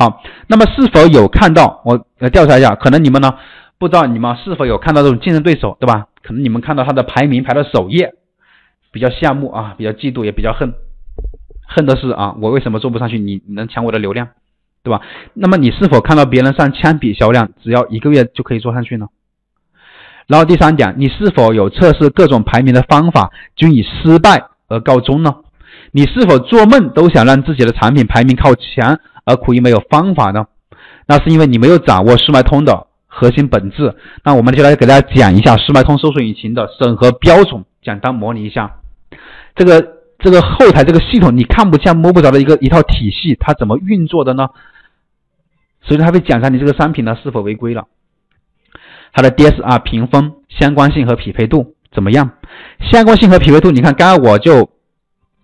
好，那么是否有看到？我来调查一下，可能你们呢不知道你们是否有看到这种竞争对手，对吧？可能你们看到他的排名排到首页，比较羡慕啊，比较嫉妒，也比较恨，恨的是啊，我为什么做不上去？你能抢我的流量，对吧？那么你是否看到别人上千笔销量，只要一个月就可以做上去呢？然后第三点，你是否有测试各种排名的方法，均以失败而告终呢？你是否做梦都想让自己的产品排名靠前，而苦于没有方法呢？那是因为你没有掌握速卖通的。核心本质，那我们就来给大家讲一下速卖通搜索引擎的审核标准，简单模拟一下。这个这个后台这个系统你看不见摸不着的一个一套体系，它怎么运作的呢？首先它会检查你这个商品呢是否违规了，它的 DSR 评分、相关性和匹配度怎么样？相关性和匹配度，你看刚刚我就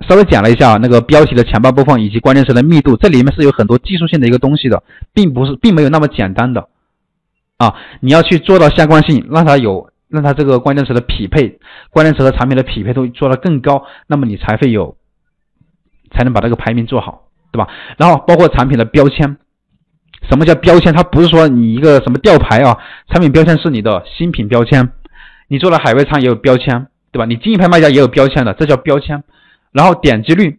稍微讲了一下那个标题的前半部分以及关键词的密度，这里面是有很多技术性的一个东西的，并不是并没有那么简单的。啊，你要去做到相关性，让它有，让它这个关键词的匹配，关键词和产品的匹配度做得更高，那么你才会有，才能把这个排名做好，对吧？然后包括产品的标签，什么叫标签？它不是说你一个什么吊牌啊，产品标签是你的新品标签，你做了海外仓也有标签，对吧？你金牌卖家也有标签的，这叫标签。然后点击率，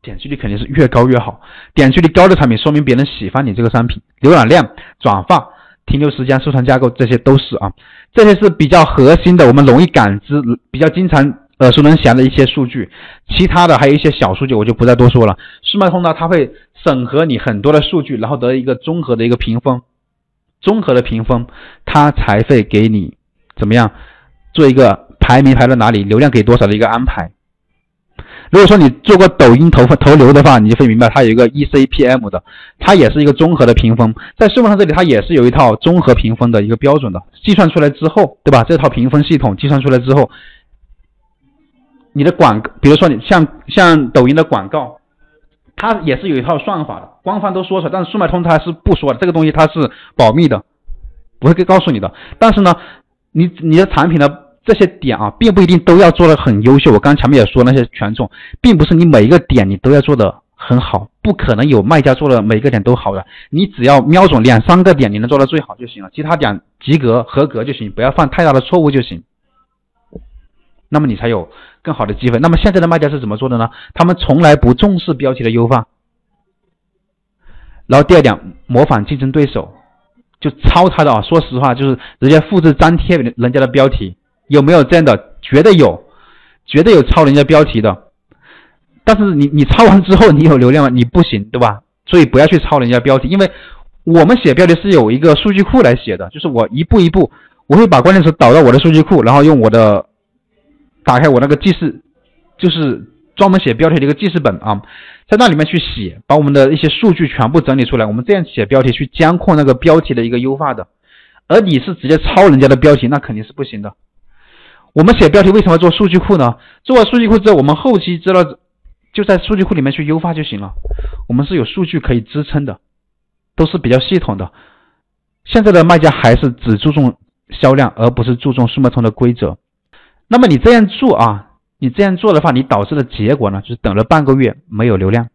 点击率肯定是越高越好，点击率高的产品说明别人喜欢你这个商品，浏览量、转发。停留时间、收藏架构，这些都是啊，这些是比较核心的，我们容易感知、比较经常耳熟能详的一些数据。其他的还有一些小数据，我就不再多说了。速卖通呢，它会审核你很多的数据，然后得一个综合的一个评分，综合的评分，它才会给你怎么样做一个排名排到哪里，流量给多少的一个安排。如果说你做过抖音投放投流的话，你就会明白它有一个 ECPM 的，它也是一个综合的评分，在速卖通这里它也是有一套综合评分的一个标准的，计算出来之后，对吧？这套评分系统计算出来之后，你的广，比如说你像像抖音的广告，它也是有一套算法的，官方都说出来，但是速卖通它是不说的，这个东西它是保密的，不会告诉你的。但是呢，你你的产品呢？这些点啊，并不一定都要做的很优秀。我刚前面也说那些权重，并不是你每一个点你都要做的很好，不可能有卖家做的每一个点都好的。你只要瞄准两三个点，你能做到最好就行了，其他点及格合格就行，不要犯太大的错误就行。那么你才有更好的机会。那么现在的卖家是怎么做的呢？他们从来不重视标题的优化。然后第二点，模仿竞争对手，就抄他的啊。说实话，就是直接复制粘贴人家的标题。有没有这样的？绝对有，绝对有抄人家标题的。但是你你抄完之后，你有流量吗？你不行，对吧？所以不要去抄人家标题，因为我们写标题是有一个数据库来写的，就是我一步一步，我会把关键词导到我的数据库，然后用我的打开我那个记事，就是专门写标题的一个记事本啊，在那里面去写，把我们的一些数据全部整理出来，我们这样写标题去监控那个标题的一个优化的。而你是直接抄人家的标题，那肯定是不行的。我们写标题为什么要做数据库呢？做完数据库之后，我们后期知道就在数据库里面去优化就行了。我们是有数据可以支撑的，都是比较系统的。现在的卖家还是只注重销量，而不是注重速卖通的规则。那么你这样做啊，你这样做的话，你导致的结果呢，就是等了半个月没有流量，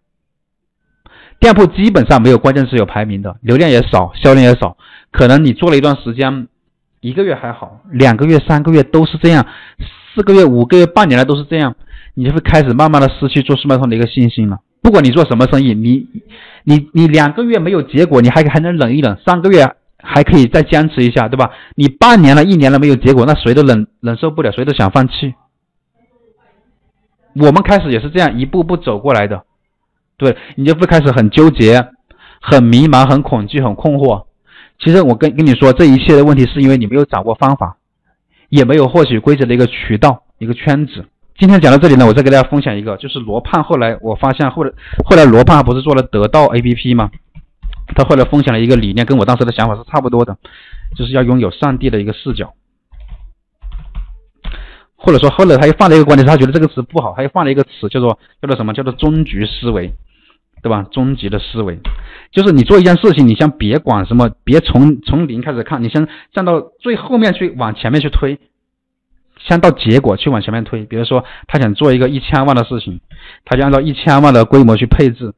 店铺基本上没有关键词有排名的，流量也少，销量也少。可能你做了一段时间。一个月还好，两个月、三个月都是这样，四个月、五个月、半年了都是这样，你就会开始慢慢的失去做速卖通的一个信心了。不管你做什么生意，你、你、你两个月没有结果，你还还能忍一忍，三个月还可以再坚持一下，对吧？你半年了、一年了没有结果，那谁都忍忍受不了，谁都想放弃。我们开始也是这样一步步走过来的，对你就会开始很纠结、很迷茫、很恐惧、很困惑。其实我跟跟你说，这一切的问题是因为你没有掌握方法，也没有获取规则的一个渠道、一个圈子。今天讲到这里呢，我再给大家分享一个，就是罗胖。后来我发现，后来后来罗胖不是做了得到 APP 吗？他后来分享了一个理念，跟我当时的想法是差不多的，就是要拥有上帝的一个视角。或者说，后来他又放了一个观点，他觉得这个词不好，他又放了一个词，叫做叫做什么？叫做终局思维。对吧？终极的思维，就是你做一件事情，你先别管什么，别从从零开始看，你先站到最后面去，往前面去推，先到结果去往前面推。比如说，他想做一个一千万的事情，他就按照一千万的规模去配置。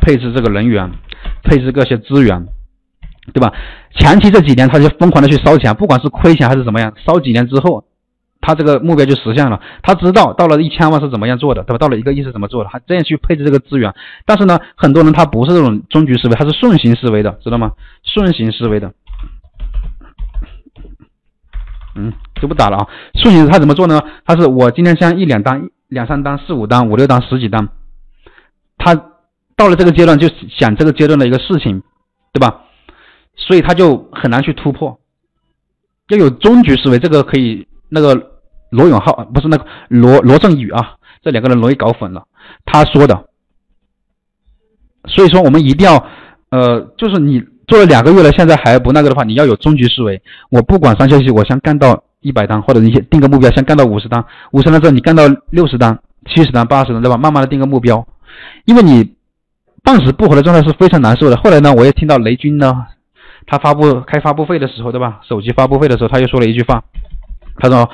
配置这个人员，配置各些资源，对吧？前期这几年他就疯狂的去烧钱，不管是亏钱还是怎么样，烧几年之后，他这个目标就实现了。他知道到了一千万是怎么样做的，对吧？到了一个亿是怎么做的，他这样去配置这个资源。但是呢，很多人他不是这种终局思维，他是顺行思维的，知道吗？顺行思维的。嗯，就不打了啊。顺行他怎么做呢？他是我今天先一两单、两三单、四五单、五六单、十几单，他到了这个阶段就想这个阶段的一个事情，对吧？所以他就很难去突破。要有终局思维，这个可以那个罗永浩不是那个罗罗振宇啊，这两个人容易搞混了。他说的，所以说我们一定要呃，就是你。做了两个月了，现在还不那个的话，你要有终局思维。我不管上消息，我先干到一百单，或者你先定个目标，先干到五十单。五十单之后，你干到六十单、七十单、八十单，对吧？慢慢的定个目标，因为你半死不活的状态是非常难受的。后来呢，我也听到雷军呢，他发布开发布会的时候，对吧？手机发布会的时候，他又说了一句话，他说：“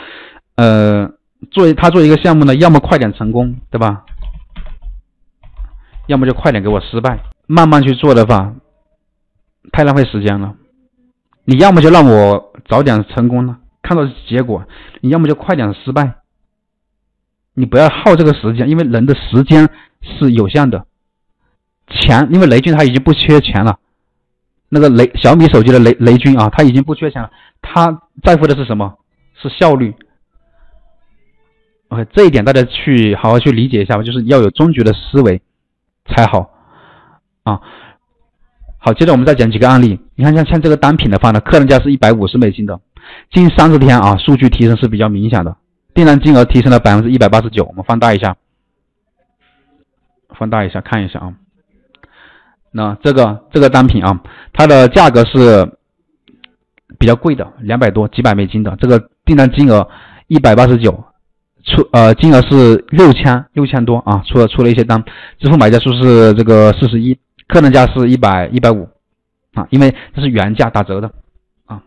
呃，做他做一个项目呢，要么快点成功，对吧？要么就快点给我失败。慢慢去做的话。”太浪费时间了，你要么就让我早点成功了，看到结果；你要么就快点失败。你不要耗这个时间，因为人的时间是有限的。钱，因为雷军他已经不缺钱了，那个雷小米手机的雷雷军啊，他已经不缺钱了，他在乎的是什么？是效率。OK，这一点大家去好好去理解一下吧，就是要有终局的思维才好啊。好，接着我们再讲几个案例。你看，像像这个单品的话呢，客单价是一百五十美金的，近三十天啊，数据提升是比较明显的，订单金额提升了百分之一百八十九。我们放大一下，放大一下看一下啊。那这个这个单品啊，它的价格是比较贵的，两百多几百美金的，这个订单金额一百八十九，出呃金额是六千六千多啊，出了出了一些单，支付买家数是这个四十一。客单价是一百一百五啊，因为这是原价打折的啊，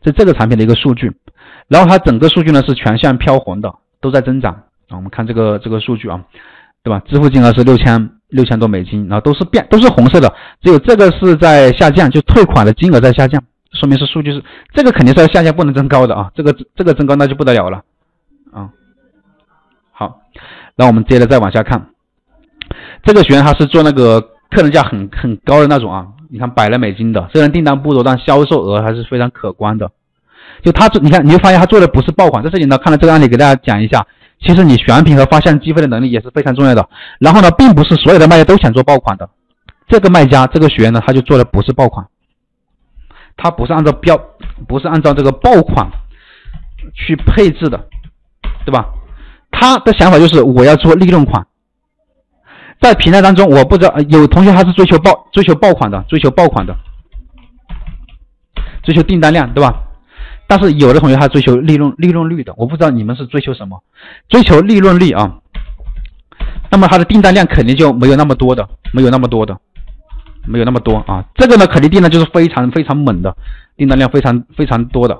这这个产品的一个数据，然后它整个数据呢是全线飘红的，都在增长啊。我们看这个这个数据啊，对吧？支付金额是六千六千多美金，然后都是变都是红色的，只有这个是在下降，就退款的金额在下降，说明是数据是这个肯定是要下降，不能增高的啊。这个这个增高那就不得了了啊。好，那我们接着再往下看，这个学员他是做那个。客单价很很高的那种啊，你看百来美金的，虽然订单不多，但销售额还是非常可观的。就他做，你看你会发现他做的不是爆款。在这里呢，看了这个案例，给大家讲一下，其实你选品和发现机会的能力也是非常重要的。然后呢，并不是所有的卖家都想做爆款的。这个卖家，这个学员呢，他就做的不是爆款，他不是按照标，不是按照这个爆款去配置的，对吧？他的想法就是我要做利润款。在平台当中，我不知道有同学他是追求爆追求爆款的，追求爆款的，追求订单量，对吧？但是有的同学他追求利润利润率的，我不知道你们是追求什么？追求利润率啊，那么他的订单量肯定就没有那么多的，没有那么多的，没有那么多啊。这个呢，肯定订单就是非常非常猛的，订单量非常非常多的。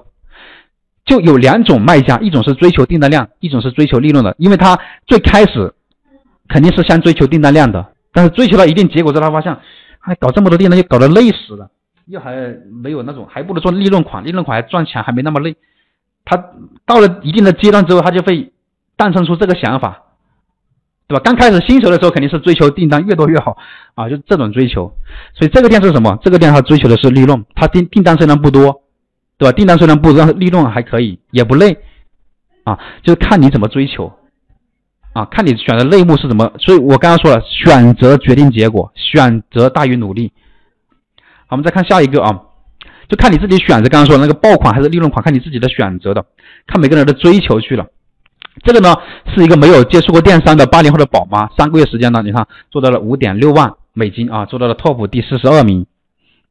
就有两种卖家，一种是追求订单量，一种是追求利润的，因为他最开始。肯定是先追求订单量的，但是追求到一定结果之后，他发现还搞这么多订单，又搞得累死了，又还没有那种，还不如做利润款，利润款还赚钱，还没那么累。他到了一定的阶段之后，他就会诞生出这个想法，对吧？刚开始新手的时候肯定是追求订单越多越好啊，就这种追求。所以这个店是什么？这个店他追求的是利润，他订订单虽然不多，对吧？订单虽然不多，但是利润还可以，也不累啊，就是看你怎么追求。啊，看你选的类目是什么，所以我刚刚说了，选择决定结果，选择大于努力。好，我们再看下一个啊，就看你自己选择，刚刚说的那个爆款还是利润款，看你自己的选择的，看每个人的追求去了。这个呢是一个没有接触过电商的八零后的宝妈，三个月时间呢，你看做到了五点六万美金啊，做到了 top 第四十二名，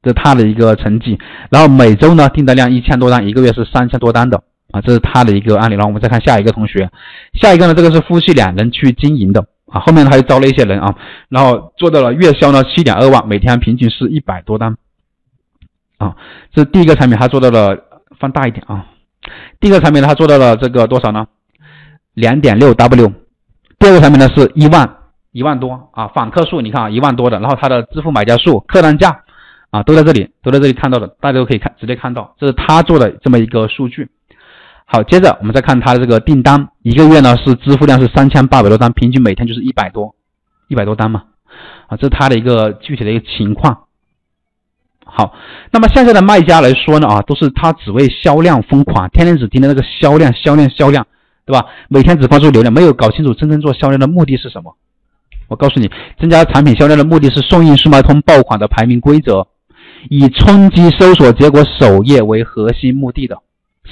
这是他的一个成绩。然后每周呢订单量一千多单，一个月是三千多单的。啊，这是他的一个案例，然后我们再看下一个同学，下一个呢，这个是夫妻两人去经营的。啊，后面他又招了一些人啊，然后做到了月销呢七点二万，每天平均是一百多单。啊，这第一个产品，他做到了放大一点啊，第一个产品呢，他做到了这个多少呢？两点六 W，第二个产品呢是一万一万多。啊，访客数你看啊一万多的，然后它的支付买家数、客单价啊都在这里，都在这里看到的，大家都可以看直接看到，这是他做的这么一个数据。好，接着我们再看他的这个订单，一个月呢是支付量是三千八百多单，平均每天就是一百多，一百多单嘛，啊，这是他的一个具体的一个情况。好，那么现在的卖家来说呢，啊，都是他只为销量疯狂，天天只盯着那个销量、销量、销量，对吧？每天只关注流量，没有搞清楚真正做销量的目的是什么。我告诉你，增加产品销量的目的是送印速卖通爆款的排名规则，以冲击搜索结果首页为核心目的的。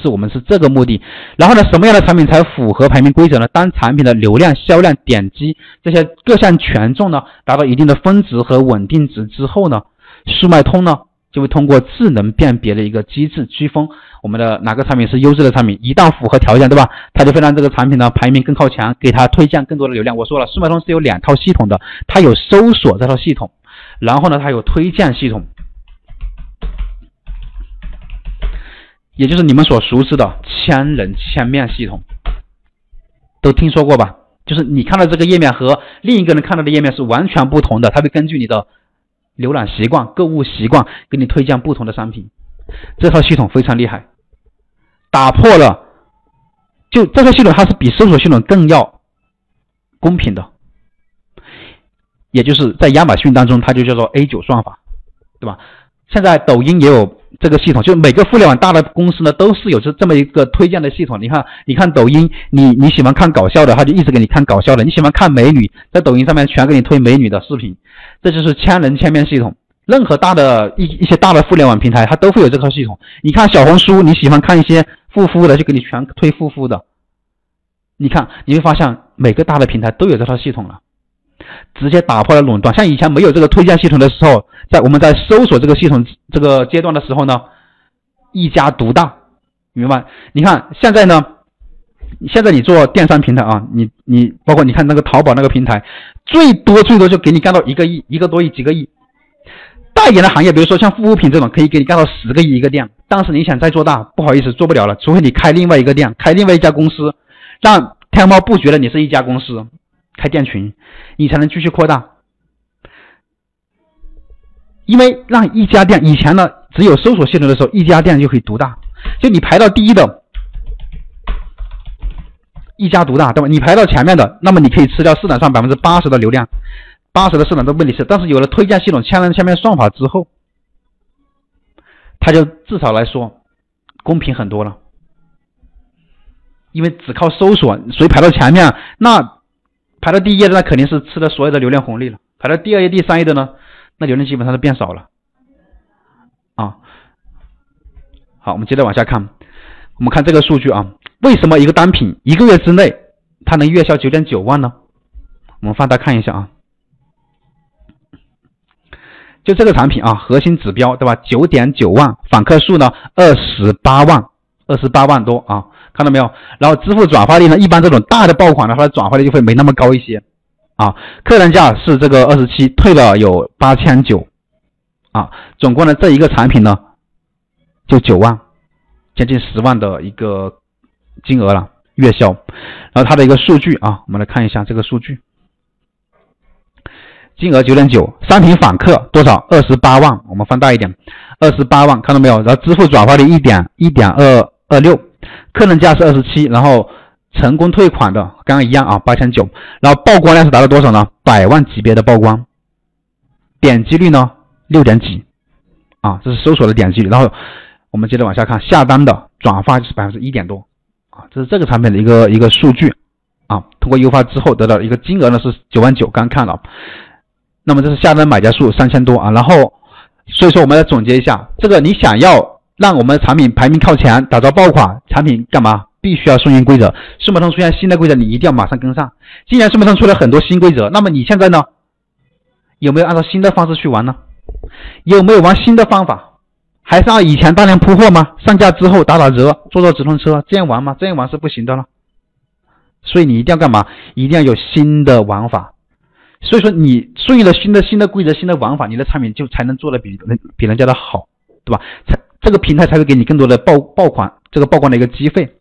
是我们是这个目的，然后呢，什么样的产品才符合排名规则呢？当产品的流量、销量、点击这些各项权重呢达到一定的峰值和稳定值之后呢，速卖通呢就会通过智能辨别的一个机制区分我们的哪个产品是优质的产品。一旦符合条件，对吧？它就会让这个产品呢排名更靠前，给它推荐更多的流量。我说了，速卖通是有两套系统的，它有搜索这套系统，然后呢，它有推荐系统。也就是你们所熟知的千人千面系统，都听说过吧？就是你看到这个页面和另一个人看到的页面是完全不同的，它会根据你的浏览习惯、购物习惯给你推荐不同的商品。这套系统非常厉害，打破了就这套系统它是比搜索系统更要公平的，也就是在亚马逊当中它就叫做 A 九算法，对吧？现在抖音也有。这个系统就每个互联网大的公司呢，都是有这这么一个推荐的系统。你看，你看抖音，你你喜欢看搞笑的，他就一直给你看搞笑的；你喜欢看美女，在抖音上面全给你推美女的视频。这就是千人千面系统。任何大的一一些大的互联网平台，它都会有这套系统。你看小红书，你喜欢看一些护肤的，就给你全推护肤的。你看，你会发现每个大的平台都有这套系统了。直接打破了垄断。像以前没有这个推荐系统的时候，在我们在搜索这个系统这个阶段的时候呢，一家独大，明白？你看现在呢，现在你做电商平台啊，你你包括你看那个淘宝那个平台，最多最多就给你干到一个亿、一个多亿、几个亿。大一点的行业，比如说像护肤品这种，可以给你干到十个亿一个店。但是你想再做大，不好意思，做不了了，除非你开另外一个店，开另外一家公司，让天猫不觉得你是一家公司。开店群，你才能继续扩大。因为让一家店，以前呢只有搜索系统的时候，一家店就可以独大。就你排到第一的，一家独大，对吧？你排到前面的，那么你可以吃掉市场上百分之八十的流量，八十的市场都被你吃。但是有了推荐系统、千人千面算法之后，它就至少来说公平很多了。因为只靠搜索，谁排到前面，那。排到第一页的那肯定是吃了所有的流量红利了，排到第二页、第三页的呢，那流量基本上都变少了。啊，好，我们接着往下看，我们看这个数据啊，为什么一个单品一个月之内它能月销九点九万呢？我们放大看一下啊，就这个产品啊，核心指标对吧？九点九万，访客数呢二十八万，二十八万多啊。看到没有？然后支付转化率呢？一般这种大的爆款的话，转化率就会没那么高一些啊。客单价是这个二十七，退了有八千九啊。总共呢，这一个产品呢就九万，将近十万的一个金额了月销。然后它的一个数据啊，我们来看一下这个数据，金额九点九，商品访客多少？二十八万。我们放大一点，二十八万，看到没有？然后支付转化率一点一点二二六。客单价是二十七，然后成功退款的刚刚一样啊，八千九，然后曝光量是达到多少呢？百万级别的曝光，点击率呢六点几啊，这是搜索的点击率。然后我们接着往下看，下单的转发就是百分之一点多啊，这是这个产品的一个一个数据啊。通过优化之后得到一个金额呢是九万九，刚看了。那么这是下单买家数三千多啊，然后所以说我们来总结一下，这个你想要。让我们的产品排名靠前，打造爆款产品干嘛？必须要顺应规则。速卖通出现新的规则，你一定要马上跟上。今年速卖通出了很多新规则，那么你现在呢？有没有按照新的方式去玩呢？有没有玩新的方法？还是按以前大量铺货吗？上架之后打打折，坐坐直通车，这样玩吗？这样玩是不行的了。所以你一定要干嘛？一定要有新的玩法。所以说你顺应了新的新的规则、新的玩法，你的产品就才能做的比人比人家的好，对吧？才。这个平台才会给你更多的爆爆款，这个曝光的一个机会。